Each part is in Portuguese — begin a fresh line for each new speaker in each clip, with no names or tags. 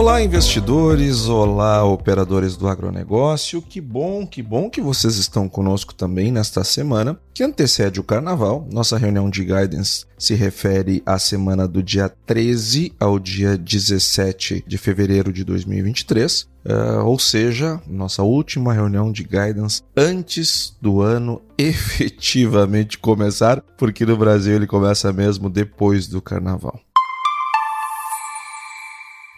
Olá, investidores! Olá, operadores do agronegócio! Que bom, que bom que vocês estão conosco também nesta semana que antecede o carnaval. Nossa reunião de guidance se refere à semana do dia 13 ao dia 17 de fevereiro de 2023. Uh, eh, ou seja, nossa última reunião de guidance antes do ano efetivamente começar, porque no Brasil ele começa mesmo depois do carnaval.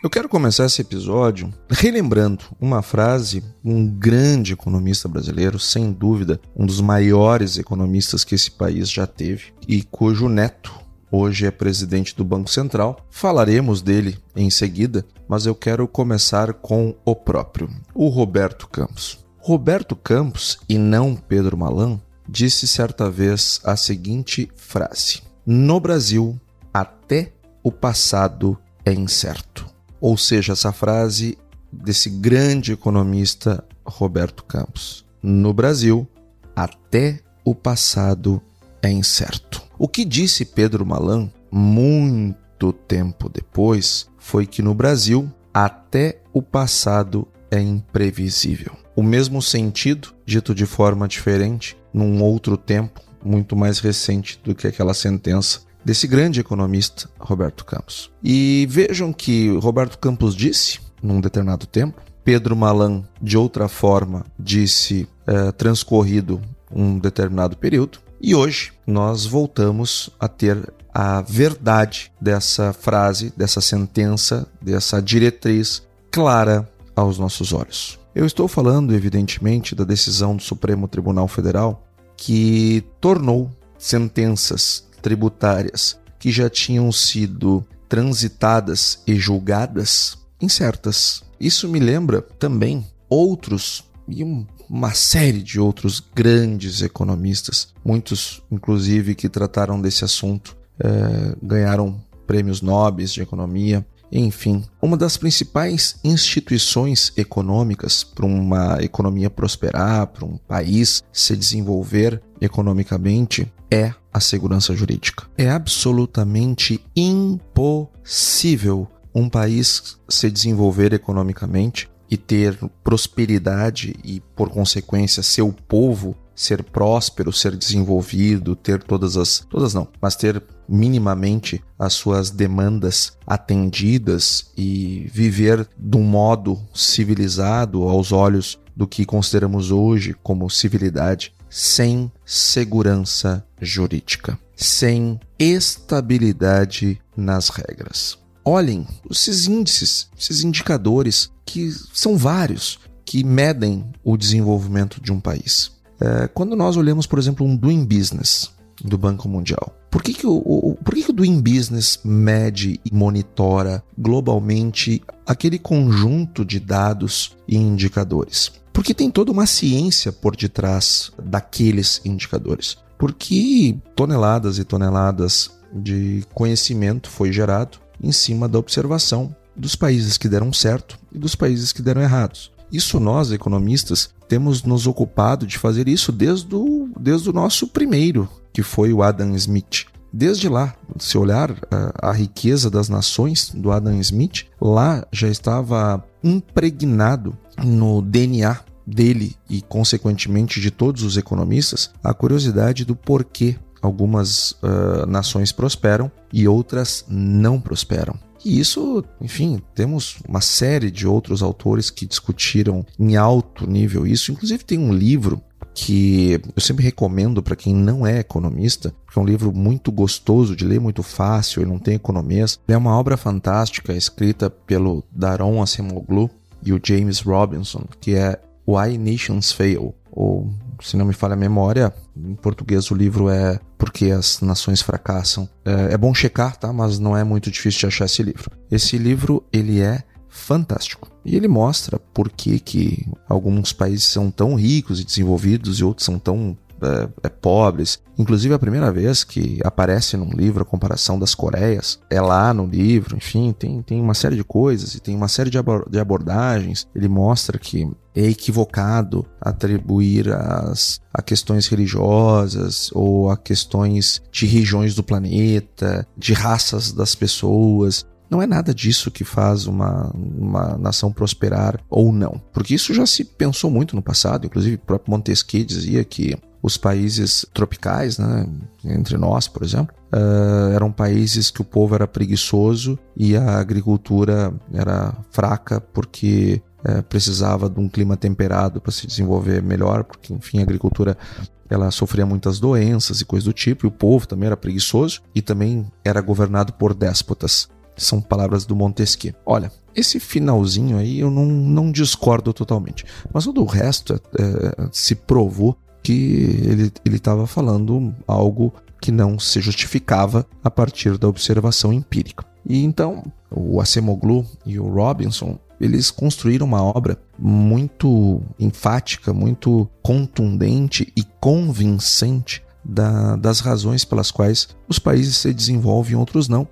Eu quero começar esse episódio relembrando uma frase um grande economista brasileiro, sem dúvida, um dos maiores economistas que esse país já teve e cujo neto hoje é presidente do Banco Central. Falaremos dele em seguida, mas eu quero começar com o próprio, o Roberto Campos. Roberto Campos, e não Pedro Malan, disse certa vez a seguinte frase: No Brasil, até o passado é incerto. Ou seja, essa frase desse grande economista Roberto Campos. No Brasil, até o passado é incerto. O que disse Pedro Malan muito tempo depois foi que no Brasil, até o passado é imprevisível. O mesmo sentido, dito de forma diferente, num outro tempo, muito mais recente do que aquela sentença desse grande economista Roberto Campos. E vejam que Roberto Campos disse, num determinado tempo, Pedro Malan, de outra forma, disse é, transcorrido um determinado período, e hoje nós voltamos a ter a verdade dessa frase, dessa sentença, dessa diretriz clara aos nossos olhos. Eu estou falando, evidentemente, da decisão do Supremo Tribunal Federal que tornou sentenças tributárias que já tinham sido transitadas e julgadas incertas. Isso me lembra também outros e uma série de outros grandes economistas, muitos inclusive que trataram desse assunto, é, ganharam prêmios nobres de economia. Enfim, uma das principais instituições econômicas para uma economia prosperar, para um país se desenvolver economicamente, é a segurança jurídica. É absolutamente impossível um país se desenvolver economicamente e ter prosperidade e, por consequência, seu povo ser próspero, ser desenvolvido, ter todas as. todas não, mas ter minimamente as suas demandas atendidas e viver de um modo civilizado aos olhos do que consideramos hoje como civilidade, sem segurança jurídica, sem estabilidade nas regras. Olhem esses índices, esses indicadores que são vários que medem o desenvolvimento de um país. É, quando nós olhamos, por exemplo, um Doing Business do Banco Mundial, por que, que, o, o, por que, que o Doing Business mede e monitora globalmente aquele conjunto de dados e indicadores? Porque tem toda uma ciência por detrás daqueles indicadores. Porque toneladas e toneladas de conhecimento foi gerado em cima da observação dos países que deram certo e dos países que deram errados. Isso nós, economistas, temos nos ocupado de fazer isso desde o, desde o nosso primeiro, que foi o Adam Smith. Desde lá, se olhar a, a riqueza das nações do Adam Smith, lá já estava impregnado no DNA dele e, consequentemente, de todos os economistas, a curiosidade do porquê algumas uh, nações prosperam e outras não prosperam. E isso, enfim, temos uma série de outros autores que discutiram em alto nível isso. Inclusive, tem um livro que eu sempre recomendo para quem não é economista, porque é um livro muito gostoso de ler, muito fácil, ele não tem economias. É uma obra fantástica escrita pelo Daron Acemoglu e o James Robinson, que é Why Nations Fail, ou se não me falha a memória, em português o livro é Porque as Nações Fracassam. É, é bom checar, tá? Mas não é muito difícil de achar esse livro. Esse livro, ele é fantástico. E ele mostra por que, que alguns países são tão ricos e desenvolvidos e outros são tão é, é, pobres. Inclusive, a primeira vez que aparece num livro a comparação das Coreias é lá no livro, enfim, tem, tem uma série de coisas e tem uma série de, abor de abordagens. Ele mostra que é equivocado atribuir as, a questões religiosas ou a questões de regiões do planeta, de raças das pessoas. Não é nada disso que faz uma, uma nação prosperar ou não. Porque isso já se pensou muito no passado. Inclusive, o próprio Montesquieu dizia que os países tropicais, né, entre nós, por exemplo, uh, eram países que o povo era preguiçoso e a agricultura era fraca porque uh, precisava de um clima temperado para se desenvolver melhor, porque, enfim, a agricultura ela sofria muitas doenças e coisas do tipo, e o povo também era preguiçoso e também era governado por déspotas. São palavras do Montesquieu. Olha, esse finalzinho aí eu não, não discordo totalmente. Mas todo o resto é, se provou que ele estava falando algo que não se justificava a partir da observação empírica. E então o Acemoglu e o Robinson eles construíram uma obra muito enfática, muito contundente e convincente da, das razões pelas quais os países se desenvolvem e outros não.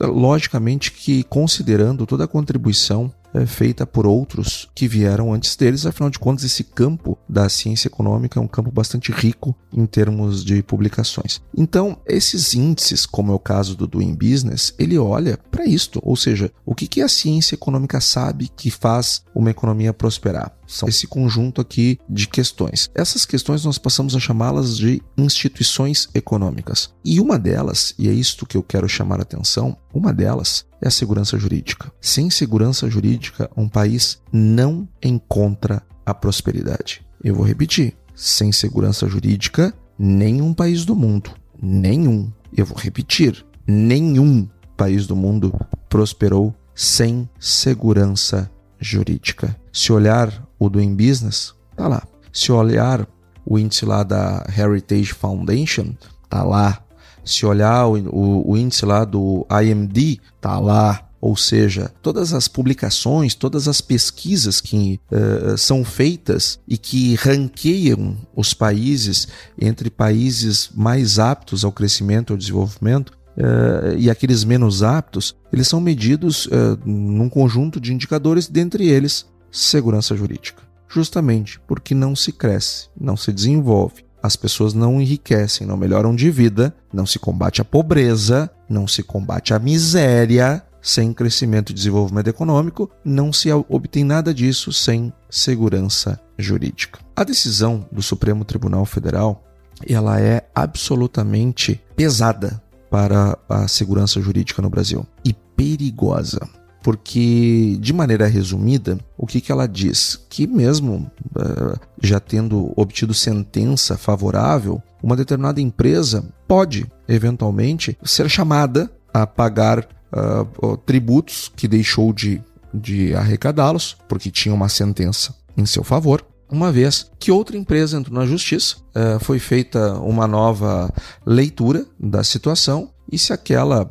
Logicamente que considerando toda a contribuição é, feita por outros que vieram antes deles. Afinal de contas, esse campo da ciência econômica é um campo bastante rico em termos de publicações. Então, esses índices, como é o caso do Doing Business, ele olha para isto, ou seja, o que, que a ciência econômica sabe que faz uma economia prosperar. São esse conjunto aqui de questões. Essas questões nós passamos a chamá-las de instituições econômicas. E uma delas, e é isto que eu quero chamar a atenção, uma delas é a segurança jurídica. Sem segurança jurídica, um país não encontra a prosperidade. Eu vou repetir: sem segurança jurídica, nenhum país do mundo, nenhum, eu vou repetir, nenhum país do mundo prosperou sem segurança jurídica. Se olhar o Doing Business, tá lá. Se olhar o índice lá da Heritage Foundation, tá lá se olhar o, o, o índice lá do IMD, tá lá. Ou seja, todas as publicações, todas as pesquisas que uh, são feitas e que ranqueiam os países entre países mais aptos ao crescimento e ao desenvolvimento, Uh, e aqueles menos aptos, eles são medidos uh, num conjunto de indicadores, dentre eles segurança jurídica. Justamente porque não se cresce, não se desenvolve, as pessoas não enriquecem, não melhoram de vida, não se combate a pobreza, não se combate a miséria sem crescimento e desenvolvimento econômico, não se obtém nada disso sem segurança jurídica. A decisão do Supremo Tribunal Federal, ela é absolutamente pesada para a segurança jurídica no Brasil e perigosa porque, de maneira resumida, o que, que ela diz? Que, mesmo uh, já tendo obtido sentença favorável, uma determinada empresa pode, eventualmente, ser chamada a pagar uh, tributos que deixou de, de arrecadá-los, porque tinha uma sentença em seu favor, uma vez que outra empresa entrou na justiça, uh, foi feita uma nova leitura da situação, e se aquela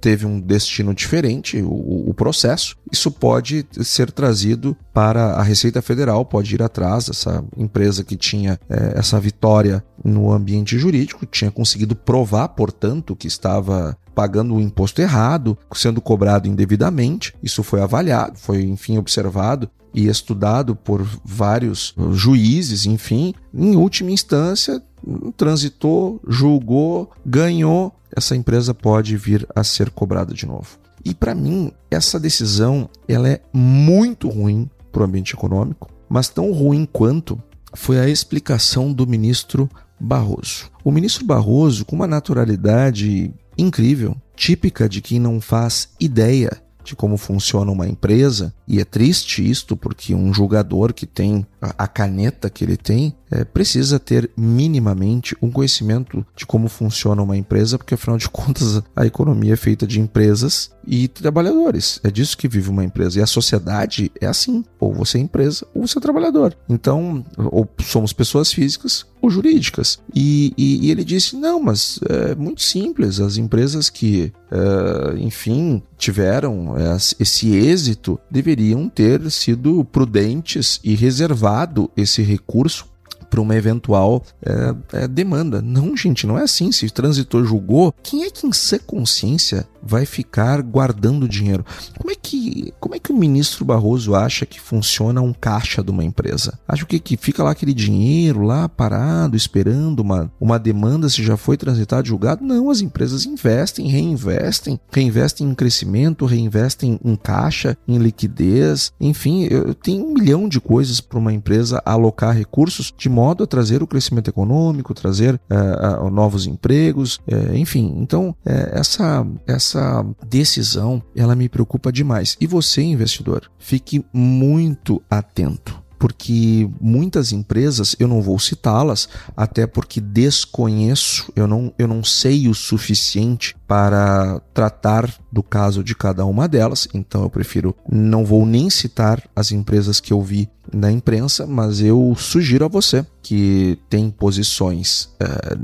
teve um destino diferente, o, o, processo, isso pode ser trazido para a Receita Federal, pode ir atrás dessa empresa que tinha é, essa vitória no ambiente jurídico, tinha conseguido provar, portanto, que estava pagando o imposto errado, sendo cobrado indevidamente. Isso foi avaliado, foi enfim observado e estudado por vários juízes, enfim. Em última instância, transitou, julgou, ganhou essa empresa pode vir a ser cobrada de novo. E para mim, essa decisão ela é muito ruim para o ambiente econômico, mas tão ruim quanto foi a explicação do ministro Barroso. O ministro Barroso, com uma naturalidade incrível, típica de quem não faz ideia de como funciona uma empresa, e é triste isto porque um julgador que tem a caneta que ele tem, é, precisa ter minimamente um conhecimento de como funciona uma empresa, porque afinal de contas a economia é feita de empresas e trabalhadores. É disso que vive uma empresa. E a sociedade é assim: ou você é empresa ou você é trabalhador. Então, ou somos pessoas físicas ou jurídicas. E, e, e ele disse: não, mas é muito simples. As empresas que, é, enfim, tiveram esse êxito deveriam ter sido prudentes e reservado esse recurso para uma eventual é, é, demanda. Não, gente, não é assim. Se o transitor julgou, quem é que em sã consciência vai ficar guardando dinheiro? Como é que, como é que o ministro Barroso acha que funciona um caixa de uma empresa? Acha que, que fica lá aquele dinheiro lá parado, esperando uma, uma demanda se já foi transitado, julgado? Não, as empresas investem, reinvestem, reinvestem em crescimento, reinvestem em caixa, em liquidez, enfim, eu tenho um milhão de coisas para uma empresa alocar recursos de modo a trazer o crescimento econômico, trazer uh, novos empregos, uh, enfim. Então, essa, essa decisão, ela me preocupa demais. E você, investidor, fique muito atento porque muitas empresas, eu não vou citá-las, até porque desconheço, eu não, eu não sei o suficiente para tratar do caso de cada uma delas, então eu prefiro não vou nem citar as empresas que eu vi na imprensa, mas eu sugiro a você que tem posições uh,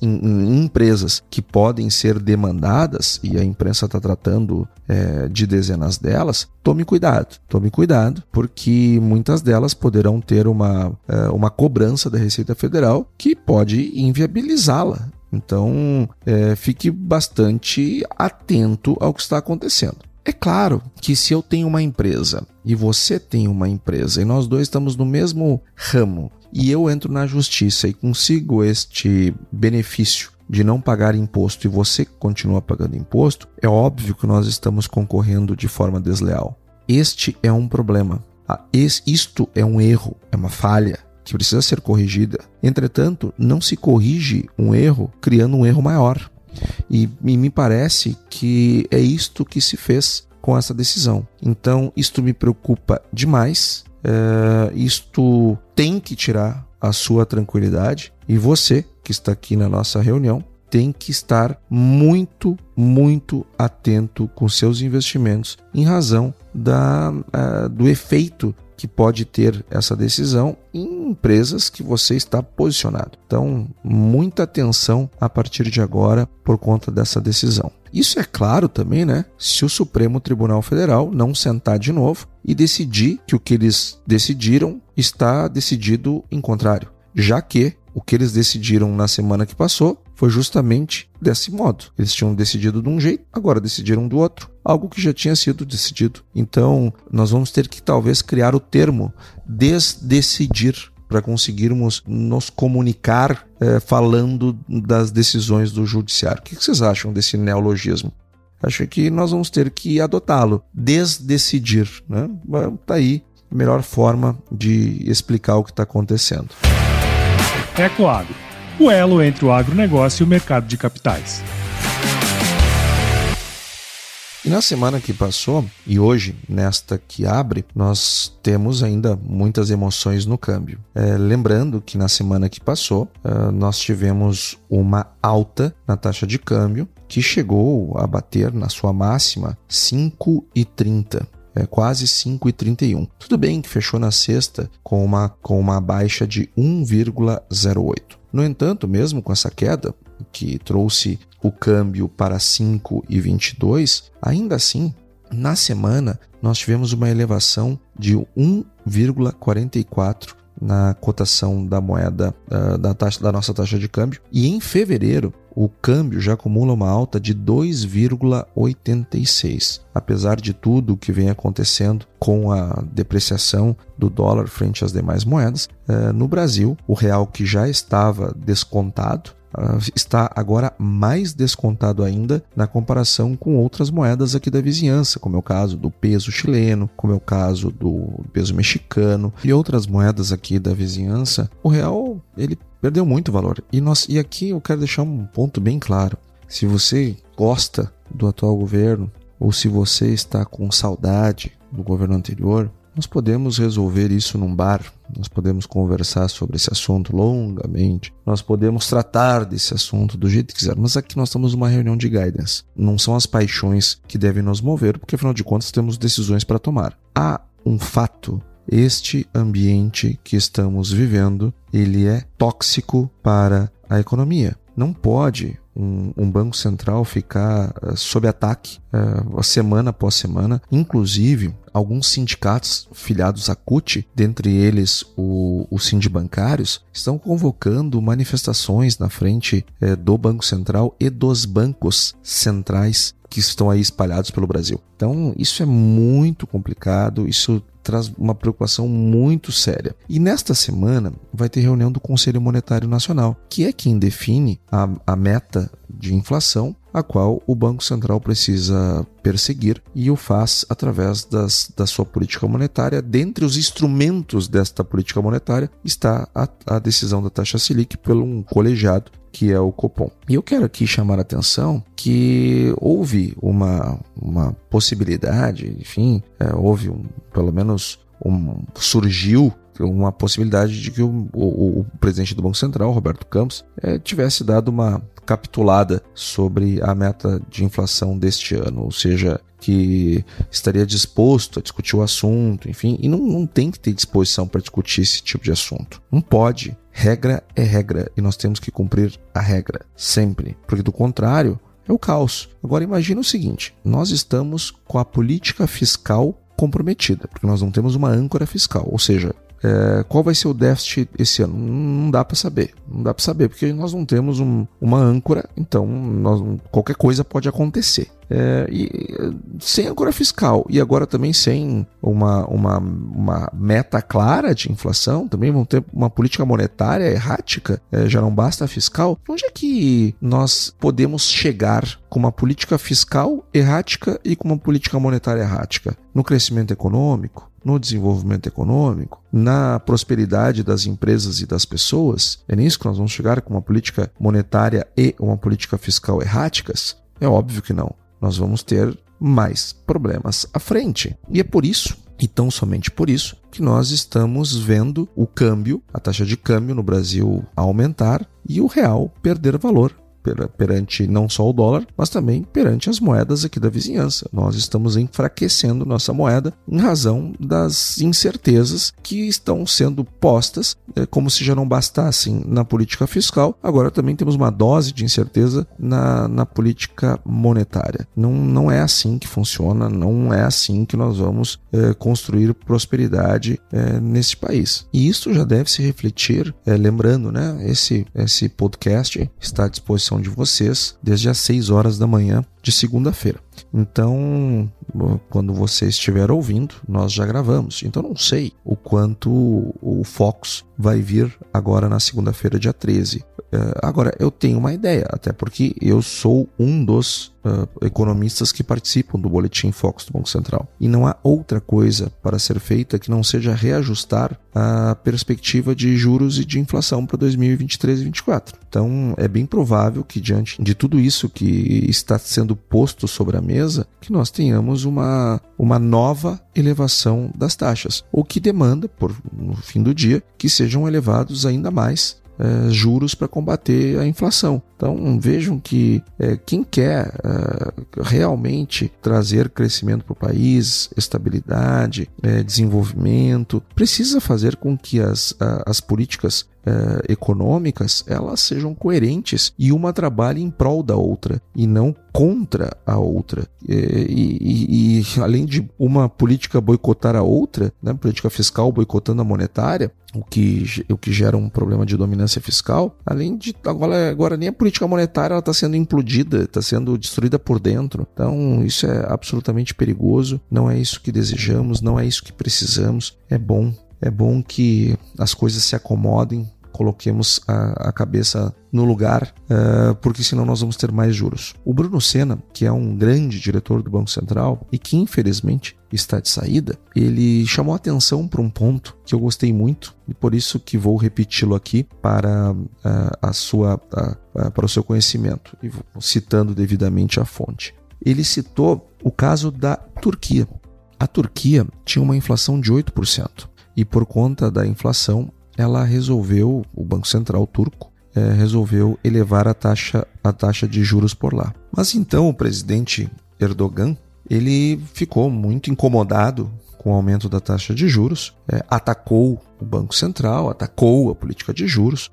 em, em, empresas que podem ser demandadas e a imprensa está tratando uh, de dezenas delas, tome cuidado, tome cuidado, porque muitas delas poderão ter uma, uh, uma cobrança da Receita Federal que pode inviabilizá-la. Então, fique bastante atento ao que está acontecendo. É claro que se eu tenho uma empresa e você tem uma empresa e nós dois estamos no mesmo ramo e eu entro na justiça e consigo este benefício de não pagar imposto e você continua pagando imposto, é óbvio que nós estamos concorrendo de forma desleal. Este é um problema. Ah, isto é um erro, é uma falha que precisa ser corrigida. Entretanto, não se corrige um erro criando um erro maior. E, e me parece que é isto que se fez com essa decisão. Então, isto me preocupa demais. É, isto tem que tirar a sua tranquilidade. E você, que está aqui na nossa reunião, tem que estar muito, muito atento com seus investimentos em razão da, uh, do efeito que pode ter essa decisão em empresas que você está posicionado. Então, muita atenção a partir de agora por conta dessa decisão. Isso é claro também, né? Se o Supremo Tribunal Federal não sentar de novo e decidir que o que eles decidiram está decidido em contrário, já que o que eles decidiram na semana que passou foi justamente desse modo. Eles tinham decidido de um jeito, agora decidiram do outro, algo que já tinha sido decidido. Então, nós vamos ter que talvez criar o termo desdecidir para conseguirmos nos comunicar é, falando das decisões do judiciário. O que vocês acham desse neologismo? Acho que nós vamos ter que adotá-lo, desdecidir. Né? Tá aí a melhor forma de explicar o que está acontecendo.
Ecoagro, o elo entre o agronegócio e o mercado de capitais.
E na semana que passou, e hoje, nesta que abre, nós temos ainda muitas emoções no câmbio. É, lembrando que na semana que passou, é, nós tivemos uma alta na taxa de câmbio que chegou a bater na sua máxima 5,30 é, quase 5,31. Tudo bem que fechou na sexta com uma, com uma baixa de 1,08. No entanto, mesmo com essa queda, que trouxe o câmbio para 5,22, ainda assim, na semana, nós tivemos uma elevação de 1,44 na cotação da moeda da, taxa, da nossa taxa de câmbio. E em fevereiro, o câmbio já acumula uma alta de 2,86. Apesar de tudo o que vem acontecendo com a depreciação do dólar frente às demais moedas, eh, no Brasil, o real que já estava descontado está agora mais descontado ainda na comparação com outras moedas aqui da vizinhança, como é o caso do peso chileno, como é o caso do peso mexicano e outras moedas aqui da vizinhança. O real ele perdeu muito valor. E nós e aqui eu quero deixar um ponto bem claro. Se você gosta do atual governo ou se você está com saudade do governo anterior, nós podemos resolver isso num bar, nós podemos conversar sobre esse assunto longamente, nós podemos tratar desse assunto do jeito que quiser, mas aqui nós estamos numa reunião de guidance. Não são as paixões que devem nos mover, porque afinal de contas temos decisões para tomar. Há um fato este ambiente que estamos vivendo, ele é tóxico para a economia. Não pode um, um banco central ficar uh, sob ataque uh, semana após semana. Inclusive, alguns sindicatos filiados à CUT, dentre eles o, o Sindibancários, estão convocando manifestações na frente uh, do Banco Central e dos bancos centrais que estão aí espalhados pelo Brasil. Então, isso é muito complicado, isso traz uma preocupação muito séria. E nesta semana vai ter reunião do Conselho Monetário Nacional, que é quem define a, a meta de inflação a qual o Banco Central precisa perseguir e o faz através das, da sua política monetária. Dentre os instrumentos desta política monetária está a, a decisão da taxa Selic pelo um colegiado que é o Copom. E eu quero aqui chamar a atenção que houve uma, uma possibilidade, enfim, é, houve um, pelo menos um, surgiu uma possibilidade de que o, o, o, presidente do Banco Central, Roberto Campos, é, tivesse dado uma capitulada sobre a meta de inflação deste ano, ou seja, que estaria disposto a discutir o assunto, enfim, e não, não tem que ter disposição para discutir esse tipo de assunto. Não pode. Regra é regra e nós temos que cumprir a regra sempre, porque do contrário é o caos. Agora imagine o seguinte: nós estamos com a política fiscal comprometida, porque nós não temos uma âncora fiscal, ou seja, é, qual vai ser o déficit esse ano? Não dá para saber. Não dá para saber, porque nós não temos um, uma âncora, então nós, qualquer coisa pode acontecer. É, e, sem âncora fiscal e agora também sem uma, uma, uma meta clara de inflação, também vão ter uma política monetária errática, é, já não basta a fiscal. Onde é que nós podemos chegar com uma política fiscal errática e com uma política monetária errática? No crescimento econômico? No desenvolvimento econômico, na prosperidade das empresas e das pessoas? É nisso que nós vamos chegar com uma política monetária e uma política fiscal erráticas? É óbvio que não. Nós vamos ter mais problemas à frente. E é por isso, e tão somente por isso, que nós estamos vendo o câmbio, a taxa de câmbio no Brasil aumentar e o real perder valor perante não só o dólar, mas também perante as moedas aqui da vizinhança. Nós estamos enfraquecendo nossa moeda em razão das incertezas que estão sendo postas, é, como se já não bastassem na política fiscal, agora também temos uma dose de incerteza na, na política monetária. Não, não é assim que funciona, não é assim que nós vamos é, construir prosperidade é, nesse país. E isso já deve se refletir, é, lembrando, né? Esse, esse podcast está à disposição de vocês desde as 6 horas da manhã de segunda-feira. Então, quando você estiver ouvindo, nós já gravamos. Então, não sei o quanto o Fox vai vir agora na segunda-feira, dia 13. Uh, agora, eu tenho uma ideia, até porque eu sou um dos uh, economistas que participam do Boletim Fox do Banco Central. E não há outra coisa para ser feita que não seja reajustar a perspectiva de juros e de inflação para 2023 e 2024. Então, é bem provável que, diante de tudo isso que está sendo posto sobre a mesa, que nós tenhamos uma, uma nova elevação das taxas, o que demanda, por, no fim do dia, que sejam elevados ainda mais é, juros para combater a inflação. Então vejam que é, quem quer é, realmente trazer crescimento para o país, estabilidade, desenvolvimento, precisa fazer com que as, as políticas é, econômicas elas sejam coerentes e uma trabalhe em prol da outra e não contra a outra. E, e, e além de uma política boicotar a outra, né, política fiscal boicotando a monetária, o que, o que gera um problema de dominância fiscal, além de agora, agora nem a política monetária está sendo implodida, está sendo destruída por dentro. Então isso é absolutamente perigoso, não é isso que desejamos, não é isso que precisamos. É bom é bom que as coisas se acomodem coloquemos a, a cabeça no lugar, uh, porque senão nós vamos ter mais juros. O Bruno Senna, que é um grande diretor do Banco Central e que infelizmente está de saída, ele chamou atenção para um ponto que eu gostei muito e por isso que vou repeti-lo aqui para uh, a sua uh, para o seu conhecimento e citando devidamente a fonte. Ele citou o caso da Turquia. A Turquia tinha uma inflação de 8%. E por conta da inflação, ela resolveu, o Banco Central turco, é, resolveu elevar a taxa, a taxa de juros por lá. Mas então o presidente Erdogan ele ficou muito incomodado com o aumento da taxa de juros, é, atacou o Banco Central, atacou a política de juros,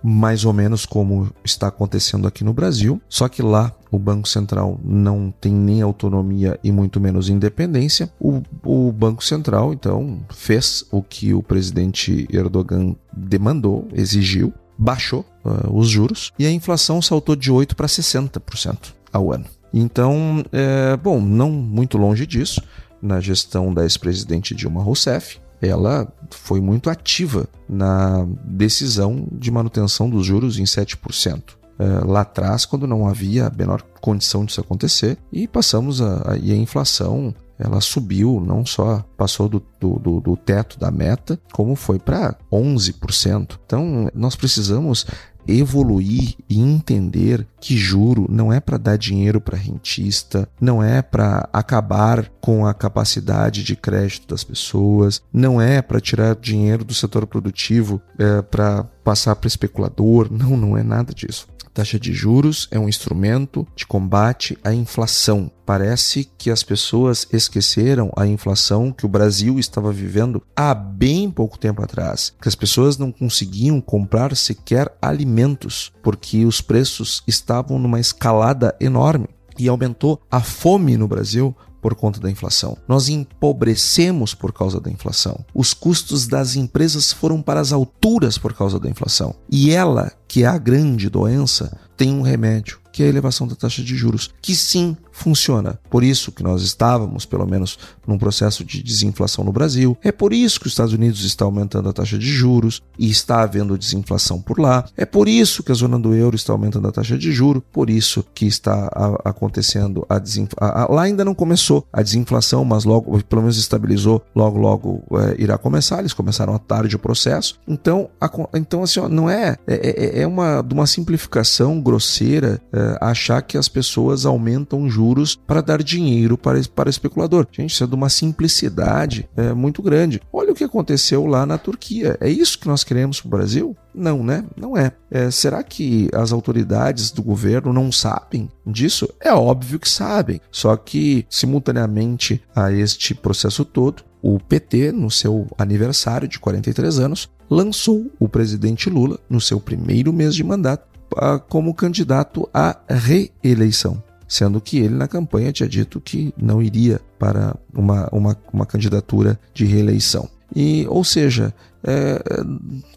mais ou menos como está acontecendo aqui no Brasil, só que lá o Banco Central não tem nem autonomia e muito menos independência. O, o Banco Central, então, fez o que o presidente Erdogan demandou, exigiu, baixou uh, os juros e a inflação saltou de 8% para 60% ao ano. Então, é, bom, não muito longe disso, na gestão da ex-presidente Dilma Rousseff, ela foi muito ativa na decisão de manutenção dos juros em 7%. É, lá atrás, quando não havia a menor condição disso acontecer, e passamos a, a, e a inflação ela subiu, não só passou do, do, do teto da meta, como foi para 11%. Então, nós precisamos evoluir e entender que juro não é para dar dinheiro para rentista, não é para acabar com a capacidade de crédito das pessoas, não é para tirar dinheiro do setor produtivo é, para passar para especulador, não, não é nada disso. Taxa de juros é um instrumento de combate à inflação. Parece que as pessoas esqueceram a inflação que o Brasil estava vivendo há bem pouco tempo atrás, que as pessoas não conseguiam comprar sequer alimentos porque os preços estavam numa escalada enorme e aumentou a fome no Brasil por conta da inflação. Nós empobrecemos por causa da inflação. Os custos das empresas foram para as alturas por causa da inflação. E ela, que é a grande doença, tem um remédio, que é a elevação da taxa de juros, que sim funciona. Por isso que nós estávamos, pelo menos, num processo de desinflação no Brasil. É por isso que os Estados Unidos está aumentando a taxa de juros e está havendo desinflação por lá. É por isso que a zona do euro está aumentando a taxa de juros. Por isso que está acontecendo a desinflação. Lá ainda não começou a desinflação, mas logo, pelo menos estabilizou. Logo, logo é, irá começar. Eles começaram à tarde o processo. Então, a, então assim, ó, não é, é, é, é uma uma simplificação grosseira é, achar que as pessoas aumentam juros juros para dar dinheiro para, para especulador. Gente, isso é de uma simplicidade é, muito grande. Olha o que aconteceu lá na Turquia. É isso que nós queremos para o Brasil? Não, né? Não é. é. Será que as autoridades do governo não sabem disso? É óbvio que sabem. Só que, simultaneamente a este processo todo, o PT, no seu aniversário de 43 anos, lançou o presidente Lula, no seu primeiro mês de mandato, como candidato à reeleição sendo que ele na campanha tinha dito que não iria para uma, uma, uma candidatura de reeleição. E, ou seja, é,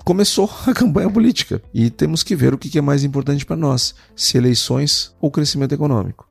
começou a campanha política e temos que ver o que é mais importante para nós: se eleições ou crescimento econômico.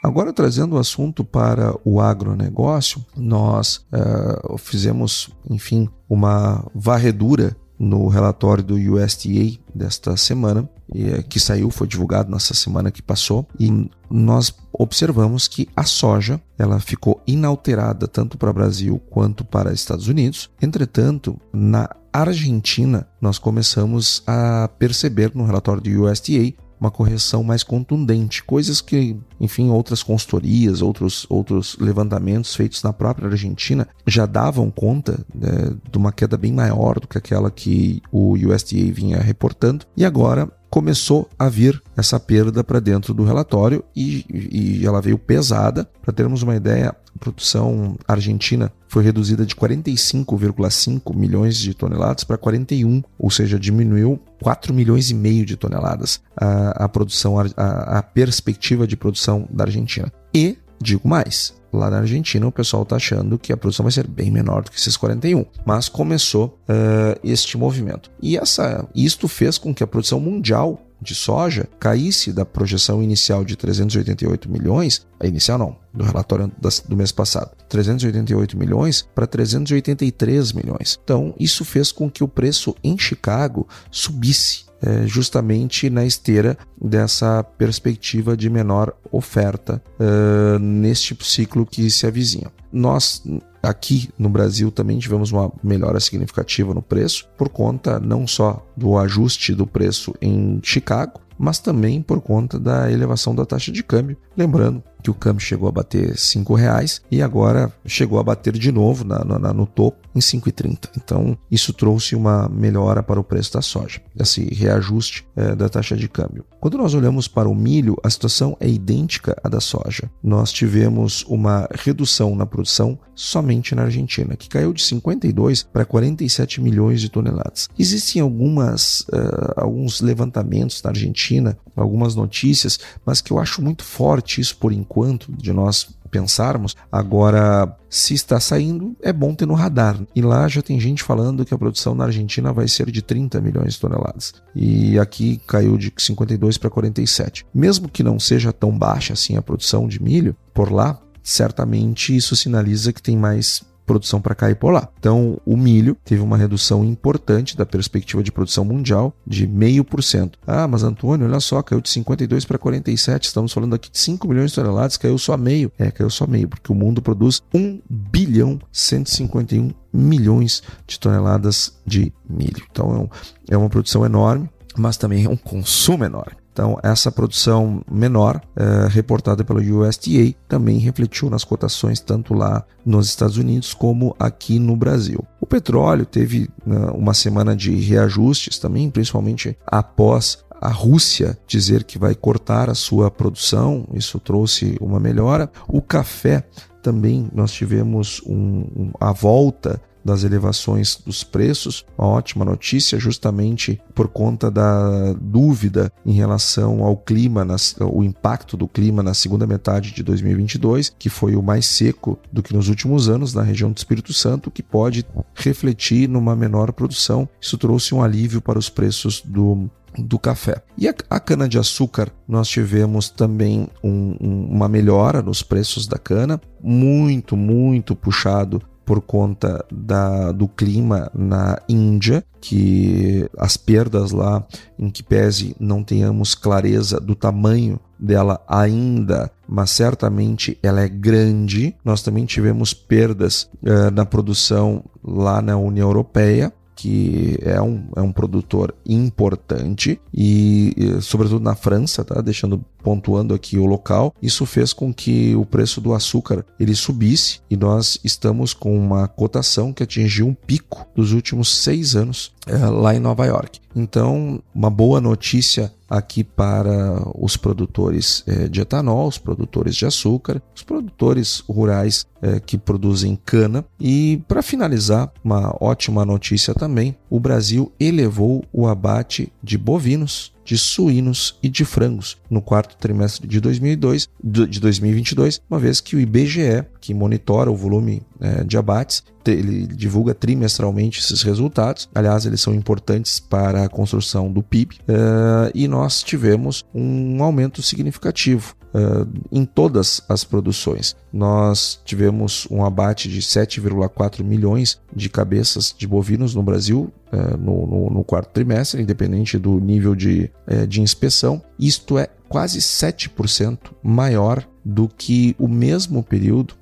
Agora, trazendo o assunto para o agronegócio, nós uh, fizemos, enfim, uma varredura no relatório do USDA desta semana, eh, que saiu, foi divulgado nessa semana que passou, e nós observamos que a soja ela ficou inalterada tanto para Brasil quanto para Estados Unidos. Entretanto, na Argentina, nós começamos a perceber no relatório do USDA uma correção mais contundente, coisas que, enfim, outras consultorias, outros, outros levantamentos feitos na própria Argentina já davam conta né, de uma queda bem maior do que aquela que o USDA vinha reportando, e agora começou a vir essa perda para dentro do relatório e, e ela veio pesada. Para termos uma ideia, a produção argentina foi reduzida de 45,5 milhões de toneladas para 41, ou seja, diminuiu 4 milhões e meio de toneladas a, a produção, a, a perspectiva de produção da Argentina. E, digo mais, lá na Argentina o pessoal está achando que a produção vai ser bem menor do que esses 41. Mas começou uh, este movimento. E essa, isto fez com que a produção mundial de soja caísse da projeção inicial de 388 milhões, a inicial não, do relatório do mês passado, 388 milhões para 383 milhões. Então, isso fez com que o preço em Chicago subisse é, justamente na esteira dessa perspectiva de menor oferta uh, neste ciclo que se avizinha. Nós aqui no Brasil também tivemos uma melhora significativa no preço por conta não só do ajuste do preço em Chicago, mas também por conta da elevação da taxa de câmbio. Lembrando que o câmbio chegou a bater R$ reais e agora chegou a bater de novo na, na, no topo em 5,30. Então, isso trouxe uma melhora para o preço da soja, esse reajuste é, da taxa de câmbio. Quando nós olhamos para o milho, a situação é idêntica à da soja. Nós tivemos uma redução na produção somente na Argentina, que caiu de 52 para 47 milhões de toneladas. Existem algumas, uh, alguns levantamentos na Argentina, algumas notícias, mas que eu acho muito forte isso por enquanto, de nós pensarmos. Agora, se está saindo, é bom ter no radar. E lá já tem gente falando que a produção na Argentina vai ser de 30 milhões de toneladas. E aqui caiu de 52 para 47. Mesmo que não seja tão baixa assim a produção de milho por lá, certamente isso sinaliza que tem mais produção para cá e por lá. Então, o milho teve uma redução importante da perspectiva de produção mundial de 0,5%. Ah, mas Antônio, olha só, caiu de 52 para 47. Estamos falando aqui de 5 milhões de toneladas, caiu só meio. É, caiu só meio, porque o mundo produz 1 bilhão 151 milhões de toneladas de milho. Então, é, é uma produção enorme, mas também é um consumo enorme. Então, essa produção menor, é, reportada pelo USDA, também refletiu nas cotações tanto lá nos Estados Unidos como aqui no Brasil. O petróleo teve né, uma semana de reajustes também, principalmente após a Rússia dizer que vai cortar a sua produção, isso trouxe uma melhora. O café também nós tivemos um, um, a volta das elevações dos preços. Uma ótima notícia, justamente por conta da dúvida em relação ao clima, nas, o impacto do clima na segunda metade de 2022, que foi o mais seco do que nos últimos anos na região do Espírito Santo, que pode refletir numa menor produção. Isso trouxe um alívio para os preços do do café. E a, a cana-de-açúcar, nós tivemos também um, um, uma melhora nos preços da cana, muito, muito puxado por conta da, do clima na Índia, que as perdas lá, em que pese não tenhamos clareza do tamanho dela ainda, mas certamente ela é grande. Nós também tivemos perdas uh, na produção lá na União Europeia, que é um, é um produtor importante e, sobretudo na França, tá? deixando pontuando aqui o local, isso fez com que o preço do açúcar ele subisse e nós estamos com uma cotação que atingiu um pico dos últimos seis anos é, lá em Nova York. Então, uma boa notícia aqui para os produtores é, de etanol, os produtores de açúcar, os produtores rurais é, que produzem cana. E para finalizar, uma ótima notícia também: o Brasil elevou o abate de bovinos de suínos e de frangos no quarto trimestre de, 2002, de 2022, uma vez que o IBGE, que monitora o volume é, de abates, ele divulga trimestralmente esses resultados. Aliás, eles são importantes para a construção do PIB. Uh, e nós tivemos um aumento significativo uh, em todas as produções. Nós tivemos um abate de 7,4 milhões de cabeças de bovinos no Brasil uh, no, no, no, quarto trimestre, independente do nível de, de inspeção. Isto é quase 7% maior do que o mesmo período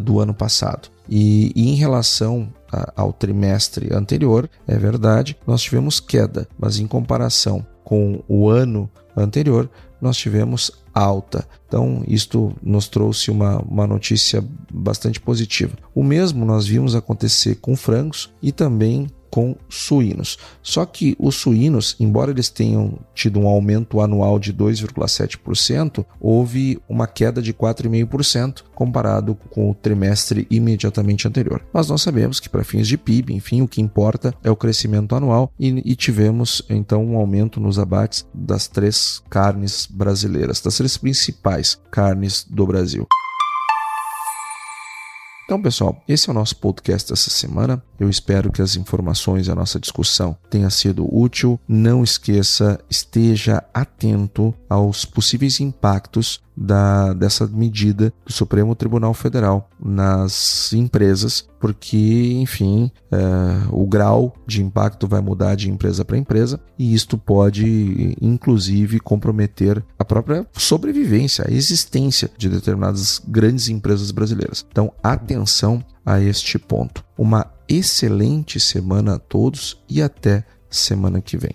do ano passado. E, e, em relação ao trimestre anterior, é verdade, nós tivemos queda, mas em comparação com o ano anterior, nós tivemos alta. Então, isto nos trouxe uma, uma notícia bastante positiva. O mesmo nós vimos acontecer com frangos e também com suínos. Só que os suínos, embora eles tenham tido um aumento anual de 2,7%, houve uma queda de 4,5% comparado com o trimestre imediatamente anterior. Mas nós sabemos que para fins de PIB, enfim, o que importa é o crescimento anual e, e tivemos então um aumento nos abates das três carnes brasileiras, das três principais carnes do Brasil. Então, pessoal, esse é o nosso podcast dessa semana. Eu espero que as informações e a nossa discussão tenha sido útil. Não esqueça, esteja atento aos possíveis impactos da, dessa medida do Supremo Tribunal Federal nas empresas, porque, enfim, é, o grau de impacto vai mudar de empresa para empresa e isto pode, inclusive, comprometer a própria sobrevivência, a existência de determinadas grandes empresas brasileiras. Então, atenção a este ponto. Uma excelente semana a todos e até semana que vem.